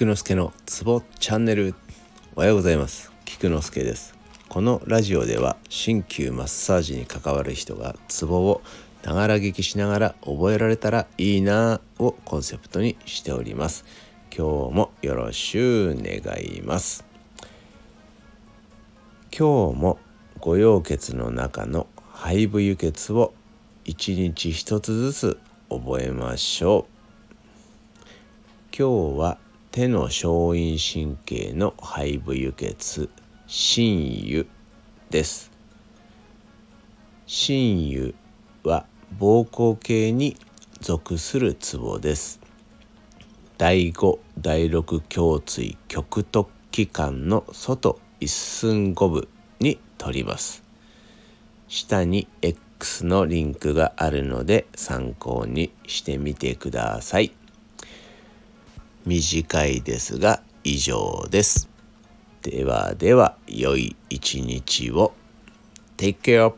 菊之助のツボチャンネル。おはようございます。菊之助です。このラジオでは鍼灸マッサージに関わる人がツボをながら聞きしながら覚えられたらいいなをコンセプトにしております。今日もよろしゅう願います。今日も御用血の中の肺部輸血を一日一つずつ覚えましょう。今日は手の小陰神経の肺部輸血心油です。心油は膀胱系に属するツボです。第5第6胸椎極突器官の外一寸五分に取ります。下に X のリンクがあるので参考にしてみてください。短いですが以上です。ではでは良い一日を。Take care.